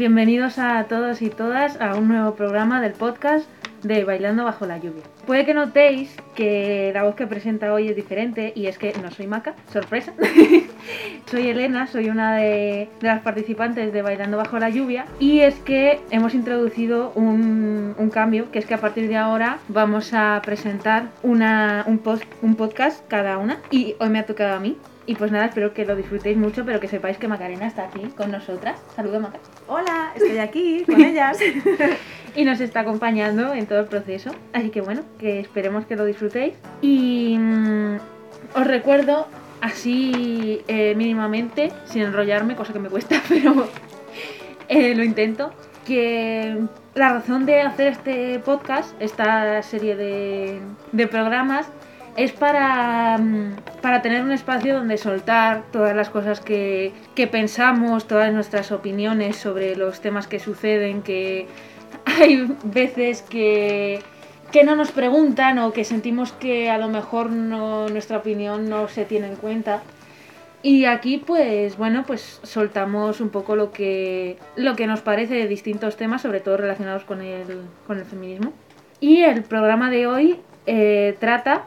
bienvenidos a todos y todas a un nuevo programa del podcast de Bailando bajo la lluvia. Puede que notéis que la voz que presenta hoy es diferente y es que no soy Maca, sorpresa. soy Elena, soy una de, las participantes de Bailando bajo la lluvia y es que hemos introducido un, cambio, que es que a partir de ahora vamos a presentar una, un, post, un podcast cada una y hoy me ha tocado a mí. Y pues nada, espero que lo disfrutéis mucho, pero que sepáis que Macarena está aquí con nosotras. Saludo, Maca. Hola, estoy aquí con ellas. y nos está acompañando en todo el proceso. Así que bueno, que esperemos que lo disfrutéis. Y mm, os recuerdo así eh, mínimamente, sin enrollarme, cosa que me cuesta, pero eh, lo intento, que la razón de hacer este podcast, esta serie de, de programas, es para, mm, para, tener un espacio donde soltar todas las cosas que, que, pensamos, todas nuestras opiniones sobre los temas que suceden, que hay veces que, que no nos preguntan o que sentimos que a lo mejor no, nuestra opinión no se tiene en cuenta. Y aquí pues bueno pues soltamos un poco lo que, lo que nos parece de distintos temas, sobre todo relacionados con el, con el feminismo. Y el programa de hoy eh, trata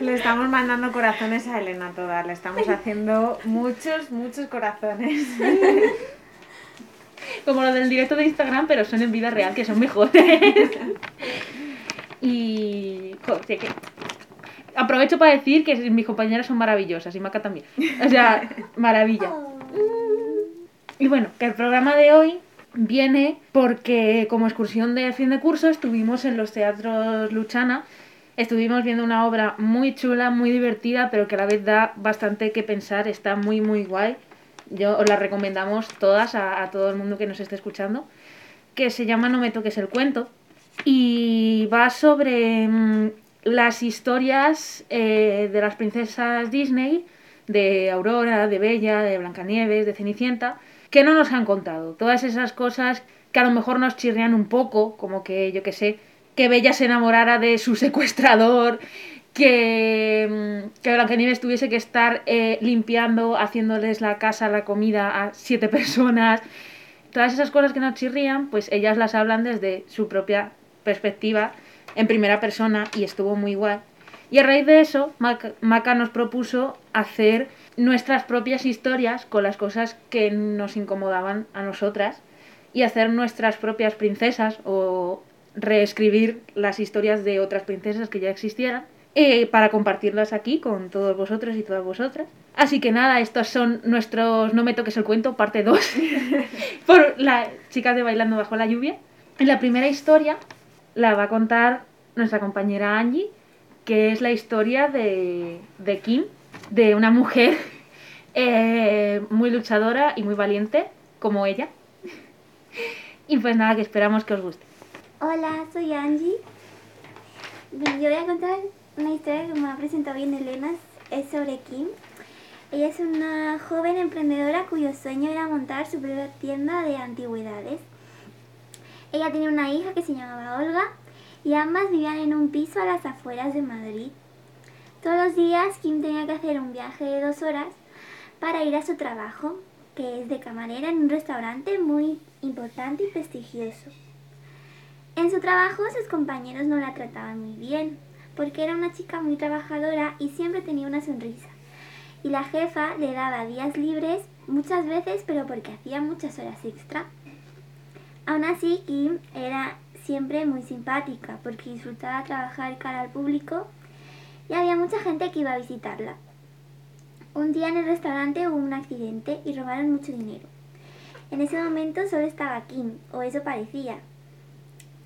le estamos mandando corazones a Elena toda, le estamos haciendo muchos, muchos corazones. Como lo del directo de Instagram, pero son en vida real, que son mejores. y. Joder, que... Aprovecho para decir que mis compañeras son maravillosas y Maca también. O sea, maravilla. Oh. Y bueno, que el programa de hoy viene porque como excursión de fin de curso estuvimos en los teatros Luchana. Estuvimos viendo una obra muy chula, muy divertida, pero que a la vez da bastante que pensar, está muy muy guay. Yo os la recomendamos todas a, todo el mundo que nos esté escuchando, que se llama No me toques el cuento y va sobre mm, las historias eh, de las princesas Disney, de Aurora, de Bella, de Blancanieves, de Cenicienta, que no nos han contado. Todas esas cosas que a lo mejor nos chirrean un poco, como que, yo que sé, que Bella se enamorara de su secuestrador, que, mm, que Blancanieves tuviese que estar eh, limpiando, haciéndoles la casa, la comida a siete personas. Todas esas cosas que nos chirrían, pues ellas las hablan desde su propia perspectiva, en primera persona, y estuvo muy guay. Y a raíz de eso, Maca nos propuso hacer nuestras propias historias con las cosas que nos incomodaban a nosotras y hacer nuestras propias princesas o reescribir las historias de otras princesas que ya existieran eh, para compartirlas aquí con todos vosotros y todas vosotras. Así que nada, estos son nuestros No me toques el cuento, parte 2, por las chicas de Bailando bajo la lluvia. La primera historia la va a contar nuestra compañera Angie, que es la historia de, de Kim, de una mujer eh, muy luchadora y muy valiente, como ella. y pues nada, que esperamos que os guste. Hola, soy Angie. yo voy a contar una historia que me ha presentado bien Elena, es sobre Kim. Ella es una joven emprendedora cuyo sueño era montar su propia tienda de antigüedades. Ella tiene una hija que se llamaba Olga y ambas vivían en un piso a las afueras de Madrid. Todos los días Kim tenía que hacer un viaje de dos horas para ir a su trabajo, que es de camarera en un restaurante muy importante y prestigioso. En su trabajo sus compañeros no la trataban muy bien, porque era una chica muy trabajadora y siempre tenía una sonrisa. Y la jefa le daba días libres muchas veces, pero porque hacía muchas horas extra. Aún así, Kim era siempre muy simpática, porque disfrutaba trabajar cara al público y había mucha gente que iba a visitarla. Un día en el restaurante hubo un accidente y robaron mucho dinero. En ese momento solo estaba Kim, o eso parecía.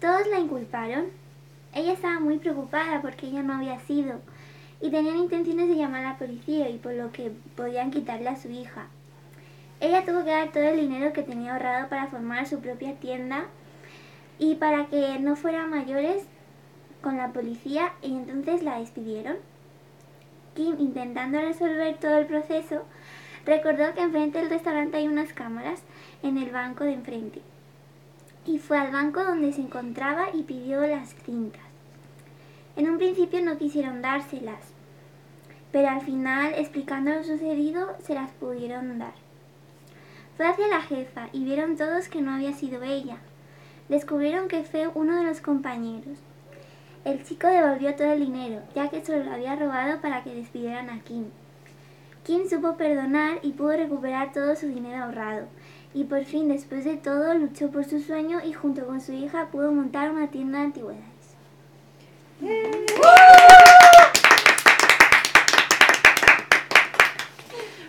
Todos la inculparon. Ella estaba muy preocupada porque ella no había sido y tenían intenciones de llamar a la policía y por lo que podían quitarle a su hija. Ella tuvo que dar todo el dinero que tenía ahorrado para formar su propia tienda y para que no fuera mayores con la policía y entonces la despidieron. Kim, intentando resolver todo el proceso, recordó que enfrente del restaurante hay unas cámaras en el banco de enfrente. Y fue al banco donde se encontraba y pidió las cintas. En un principio no quisieron dárselas, pero al final, explicando lo sucedido, se las pudieron dar. Fue hacia la jefa y vieron todos que no había sido ella. Descubrieron que fue uno de los compañeros. El chico devolvió todo el dinero, ya que solo lo había robado para que despidieran a Kim. Kim supo perdonar y pudo recuperar todo su dinero ahorrado. Y por fin, después de todo, luchó por su sueño y junto con su hija pudo montar una tienda de antigüedades.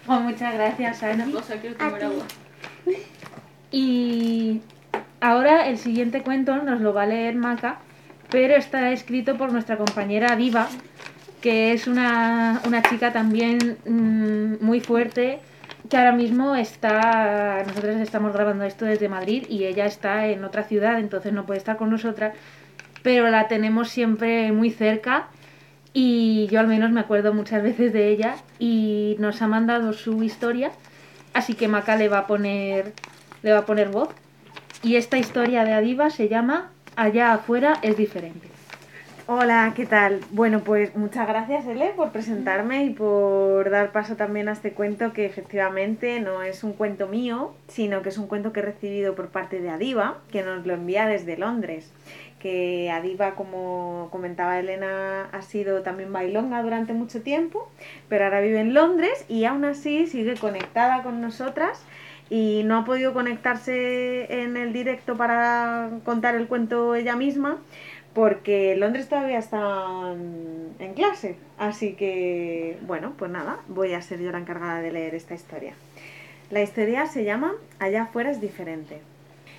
Oh, muchas gracias, Ana. A ti. Y ahora el siguiente cuento nos lo va a leer Maca, pero está escrito por nuestra compañera Diva, que es una, una chica también mm, muy fuerte, que ahora mismo está, nosotros estamos grabando esto desde Madrid y ella está en otra ciudad, entonces no puede estar con nosotras, pero la tenemos siempre muy cerca y yo al menos me acuerdo muchas veces de ella y nos ha mandado su historia, así que Maca le va a poner le va a poner voz. Y esta historia de Adiva se llama Allá afuera es diferente. Hola, ¿qué tal? Bueno, pues muchas gracias, Ele, por presentarme y por dar paso también a este cuento que efectivamente no es un cuento mío, sino que es un cuento que he recibido por parte de Adiva, que nos lo envía desde Londres. Que Adiva, como comentaba Elena, ha sido también bailonga durante mucho tiempo, pero ahora vive en Londres y aún así sigue conectada con nosotras y no ha podido conectarse en el directo para contar el cuento ella misma porque Londres todavía está en, clase. Así que, bueno, pues nada, voy a ser yo la encargada de leer esta historia. La historia se llama Allá afuera es diferente.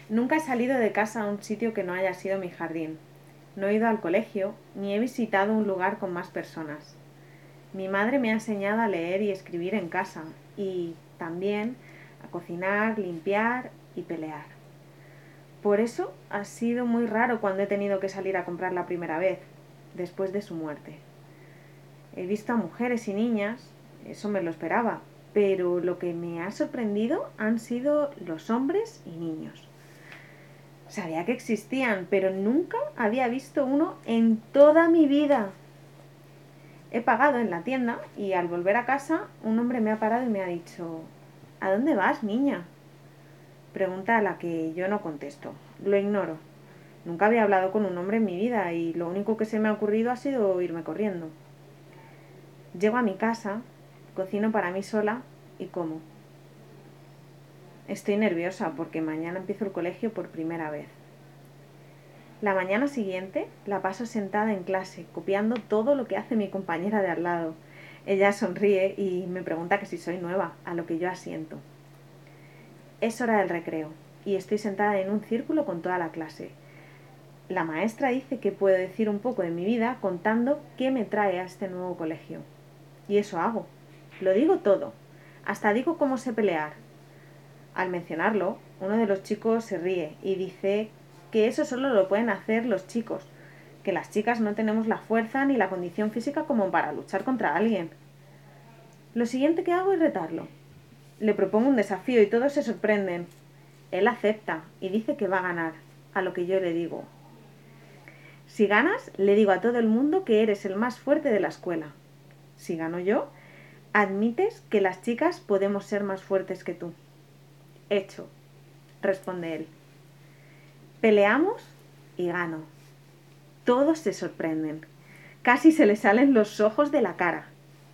Nunca he salido de casa a un sitio que no haya sido mi jardín. No he ido al colegio ni he visitado un lugar con más personas. Mi madre me ha enseñado a leer y escribir en casa y también a cocinar, limpiar y pelear. Por eso ha sido muy raro cuando he tenido que salir a comprar la primera vez, después de su muerte. He visto a mujeres y niñas, eso me lo esperaba, pero lo que me ha sorprendido han sido los hombres y niños. Sabía que existían, pero nunca había visto uno en toda mi vida. He pagado en la tienda y al volver a casa un hombre me ha parado y me ha dicho, ¿A dónde vas, niña? Pregunta a la que yo no contesto. Lo ignoro. Nunca había hablado con un hombre en mi vida y lo único que se me ha ocurrido ha sido irme corriendo. Llego a mi casa, cocino para mí sola y como. Estoy nerviosa porque mañana empiezo el colegio por primera vez. La mañana siguiente la paso sentada en clase, copiando todo lo que hace mi compañera de al lado. Ella sonríe y me pregunta que si soy nueva, a lo que yo asiento. Es hora del recreo y estoy sentada en un círculo con toda la clase. La maestra dice que puedo decir un poco de mi vida contando qué me trae a este nuevo colegio. Y eso hago. Lo digo todo. Hasta digo cómo sé pelear. Al mencionarlo, uno de los chicos se ríe y dice que eso solo lo pueden hacer los chicos, que las chicas no tenemos la fuerza ni la condición física como para luchar contra alguien. Lo siguiente que hago es retarlo. Le propongo un desafío y todos se sorprenden. Él acepta y dice que va a ganar, a lo que yo le digo. Si ganas, le digo a todo el mundo que eres el más fuerte de la escuela. Si gano yo, admites que las chicas podemos ser más fuertes que tú. Hecho, responde él. Peleamos y gano. Todos se sorprenden. Casi se le salen los ojos de la cara.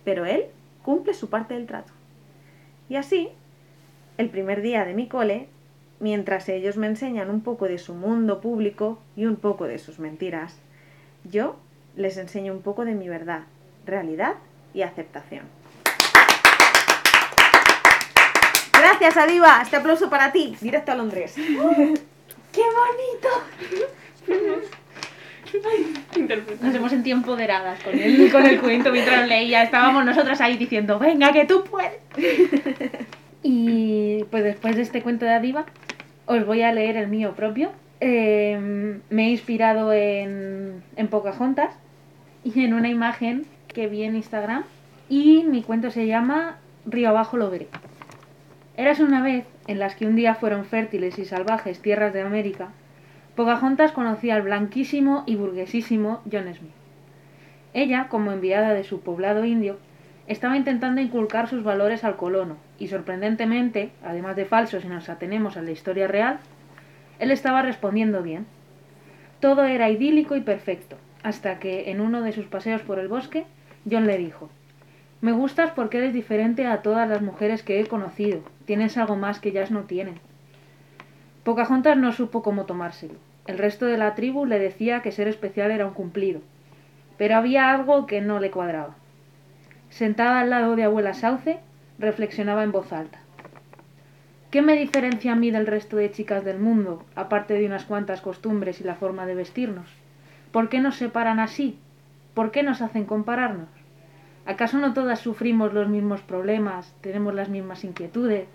Pero él cumple su parte del trato. Y así, el primer día de mi cole, mientras ellos me enseñan un poco de su mundo público y un poco de sus mentiras, yo les enseño un poco de mi verdad, realidad y aceptación. Gracias, Adiva. Este aplauso para ti. Directo a Londres. ¡Qué bonito! Nos hemos sentido empoderadas con el, con el cuento mientras leía. Estábamos nosotras ahí diciendo, venga, que tú puedes. Y pues después de este cuento de Adiva, os voy a leer el mío propio. Eh, me he inspirado en, en Pocahontas y en una imagen que vi en Instagram. Y mi cuento se llama Río abajo lo veré. Eras una vez en las que un día fueron fértiles y salvajes tierras de América, Pocahontas conocía al blanquísimo y burguesísimo John Smith. Ella, como enviada de su poblado indio, estaba intentando inculcar sus valores al colono, y sorprendentemente, además de falso si nos atenemos a la historia real, él estaba respondiendo bien. Todo era idílico y perfecto, hasta que, en uno de sus paseos por el bosque, John le dijo Me gustas porque eres diferente a todas las mujeres que he conocido. Tienes algo más que ellas no tienen. Pocahontas no supo cómo tomárselo. El resto de la tribu le decía que ser especial era un cumplido, pero había algo que no le cuadraba. Sentada al lado de abuela Sauce, reflexionaba en voz alta. ¿Qué me diferencia a mí del resto de chicas del mundo, aparte de unas cuantas costumbres y la forma de vestirnos? ¿Por qué nos separan así? ¿Por qué nos hacen compararnos? ¿Acaso no todas sufrimos los mismos problemas, tenemos las mismas inquietudes,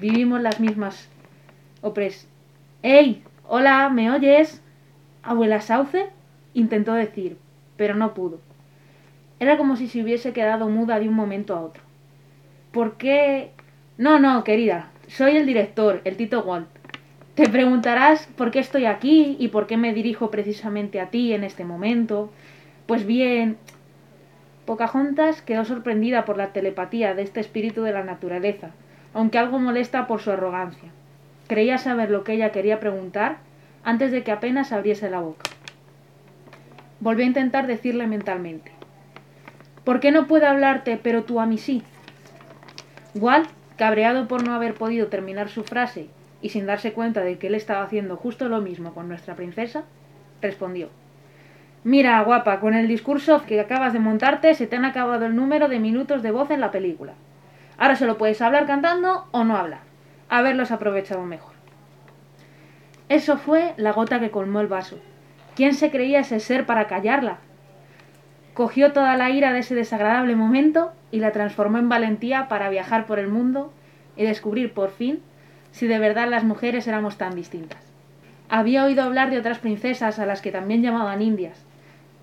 vivimos las mismas opres... ¡Ey! Hola, ¿me oyes? ¿Abuela Sauce? intentó decir, pero no pudo. Era como si se hubiese quedado muda de un momento a otro. ¿Por qué? No, no, querida. Soy el director, el Tito Walt. Te preguntarás por qué estoy aquí y por qué me dirijo precisamente a ti en este momento. Pues bien, Pocahontas quedó sorprendida por la telepatía de este espíritu de la naturaleza, aunque algo molesta por su arrogancia. Creía saber lo que ella quería preguntar antes de que apenas abriese la boca. Volvió a intentar decirle mentalmente. ¿Por qué no puedo hablarte, pero tú a mí sí? Walt, cabreado por no haber podido terminar su frase y sin darse cuenta de que él estaba haciendo justo lo mismo con nuestra princesa, respondió. Mira, guapa, con el discurso que acabas de montarte se te han acabado el número de minutos de voz en la película. Ahora solo puedes hablar cantando o no hablar. Haberlos aprovechado mejor. Eso fue la gota que colmó el vaso. ¿Quién se creía ese ser para callarla? cogió toda la ira de ese desagradable momento y la transformó en valentía para viajar por el mundo y descubrir por fin si de verdad las mujeres éramos tan distintas. Había oído hablar de otras princesas a las que también llamaban indias,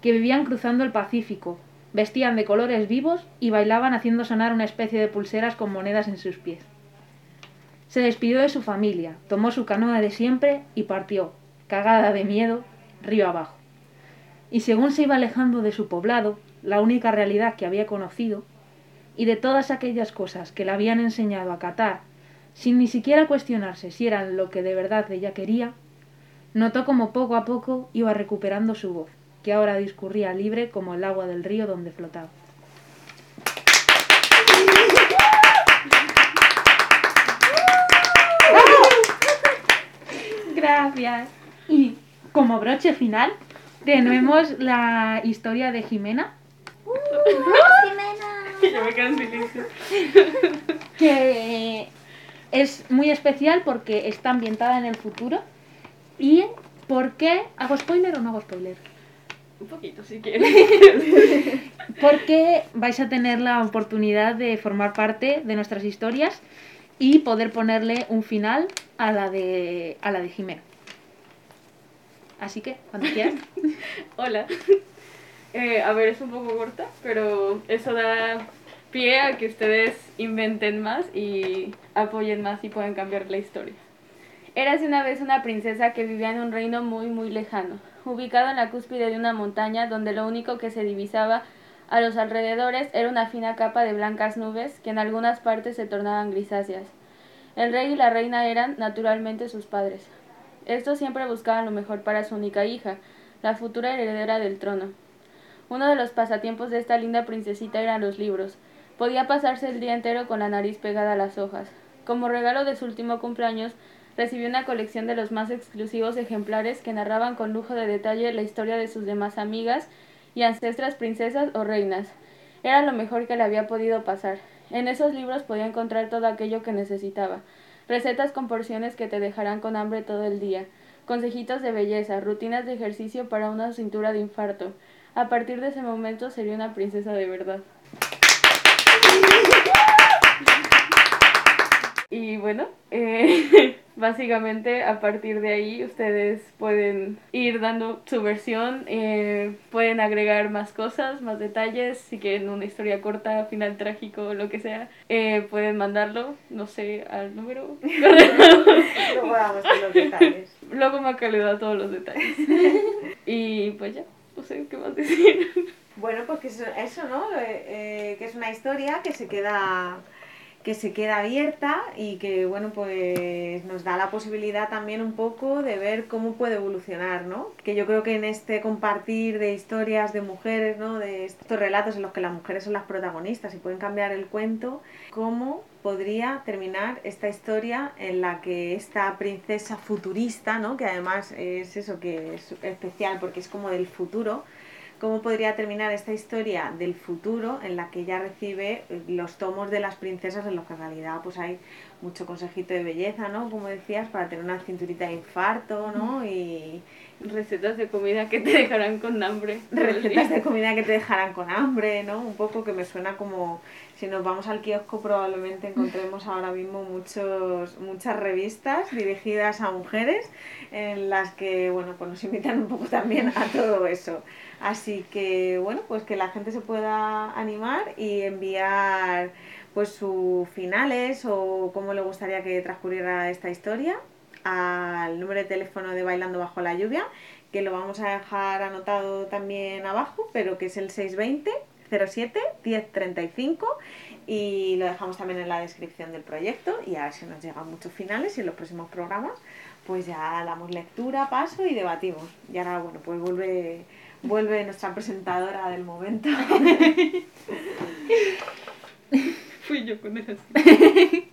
que vivían cruzando el Pacífico, vestían de colores vivos y bailaban haciendo sonar una especie de pulseras con monedas en sus pies. Se despidió de su familia, tomó su canoa de siempre y partió, cagada de miedo, río abajo y según se iba alejando de su poblado, la única realidad que había conocido, y de todas aquellas cosas que le habían enseñado a catar, sin ni siquiera cuestionarse si eran lo que de verdad ella quería, notó como poco a poco iba recuperando su voz, que ahora discurría libre como el agua del río donde flotaba. Gracias. Y como broche final, tenemos la historia de Jimena. ¡Uh, Ya me quedo en silencio. que es muy especial porque está ambientada en el futuro. ¿Y por qué? ¿Hago spoiler o no hago spoiler? Un poquito, si quieres. Porque vais a tener la oportunidad de formar parte de nuestras historias y poder ponerle un final a la de, a la de Jimena. Así que, cuando quieras. Hola. Eh, a ver, es un poco corta, pero eso da pie a que ustedes inventen más y apoyen más y puedan cambiar la historia. Érase una vez una princesa que vivía en un reino muy muy lejano, ubicado en la cúspide de una montaña donde lo único que se divisaba a los alrededores era una fina capa de blancas nubes que en algunas partes se tornaban grisáceas. El rey y la reina eran, naturalmente, sus padres. Estos siempre buscaban lo mejor para su única hija, la futura heredera del trono. Uno de los pasatiempos de esta linda princesita eran los libros. Podía pasarse el día entero con la nariz pegada a las hojas. Como regalo de su último cumpleaños, recibió una colección de los más exclusivos ejemplares que narraban con lujo de detalle la historia de sus demás amigas y ancestras princesas o reinas. Era lo mejor que le había podido pasar. En esos libros podía encontrar todo aquello que necesitaba. Recetas con porciones que te dejarán con hambre todo el día. Consejitos de belleza, rutinas de ejercicio para una cintura de infarto. A partir de ese momento sería una princesa de verdad. Y bueno, eh, básicamente a partir de ahí ustedes pueden ir dando su versión, eh, pueden agregar más cosas, más detalles, si quieren una historia corta, final trágico, lo que sea, eh, pueden mandarlo, no sé, al número. Luego vamos con los detalles. Luego Maca le da todos los detalles. Y pues ya, no sé qué más decir. Bueno, pues que eso, eso ¿no? Eh, eh, que es una historia que se queda que se queda abierta y que bueno pues nos da la posibilidad también un poco de ver cómo puede evolucionar, ¿no? Que yo creo que en este compartir de historias de mujeres, ¿no? De estos relatos en los que las mujeres son las protagonistas y pueden cambiar el cuento, cómo podría terminar esta historia en la que esta princesa futurista, ¿no? Que además es eso que es especial porque es como del futuro, cómo podría terminar esta historia del futuro en la que ella recibe eh, los tomos de las princesas en los que en realidad pues hay mucho consejito de belleza, ¿no? Como decías, para tener una cinturita de infarto, ¿no? Y Recetas de comida que te dejarán con hambre. recetas de comida que te dejarán con hambre, ¿no? Un poco que me suena como si nos vamos al kiosco probablemente encontremos ahora mismo muchos muchas revistas dirigidas a mujeres en las que bueno pues nos invitan un poco también a todo eso así que bueno pues que la gente se pueda animar y enviar pues sus finales o cómo le gustaría que transcurriera esta historia al número de teléfono de Bailando Bajo la Lluvia, que lo vamos a dejar anotado también abajo, pero que es el 620 07 1035 y lo dejamos también en la descripción del proyecto y a ver si nos llegan muchos finales y en los próximos programas pues ya damos lectura, paso y debatimos. Y ahora, bueno, pues vuelve, vuelve nuestra presentadora del momento. Fui yo con el así.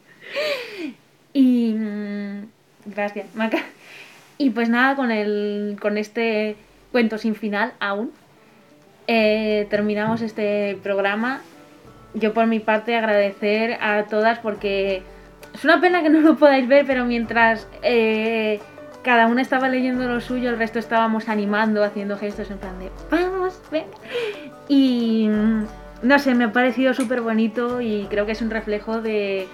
Y mm, gracias, Maca. Y pues nada, con el con este cuento sin final aún eh, terminamos este programa. Yo por mi parte agradecer a todas porque es una pena que no lo podáis ver, pero mientras eh, cada una estaba leyendo lo suyo, el resto estábamos animando, haciendo gestos en plan de vamos, ven. Y mm, no sé, me ha parecido súper bonito y creo que es un reflejo de,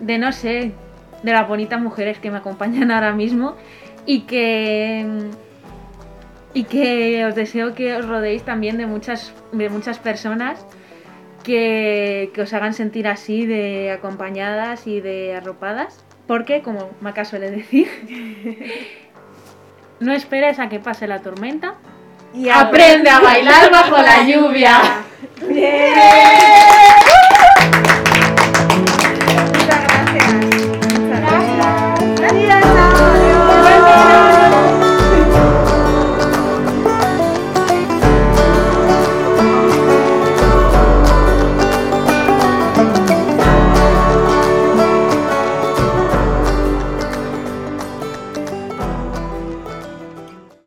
de no sé, de las bonitas mujeres que me acompañan ahora mismo y que y que os deseo que os rodeéis también de muchas de muchas personas que, que os hagan sentir así de acompañadas y de arropadas porque como Maca suele decir no esperes a que pase la tormenta Y aprende a bailar bajo la lluvia ¡Bien!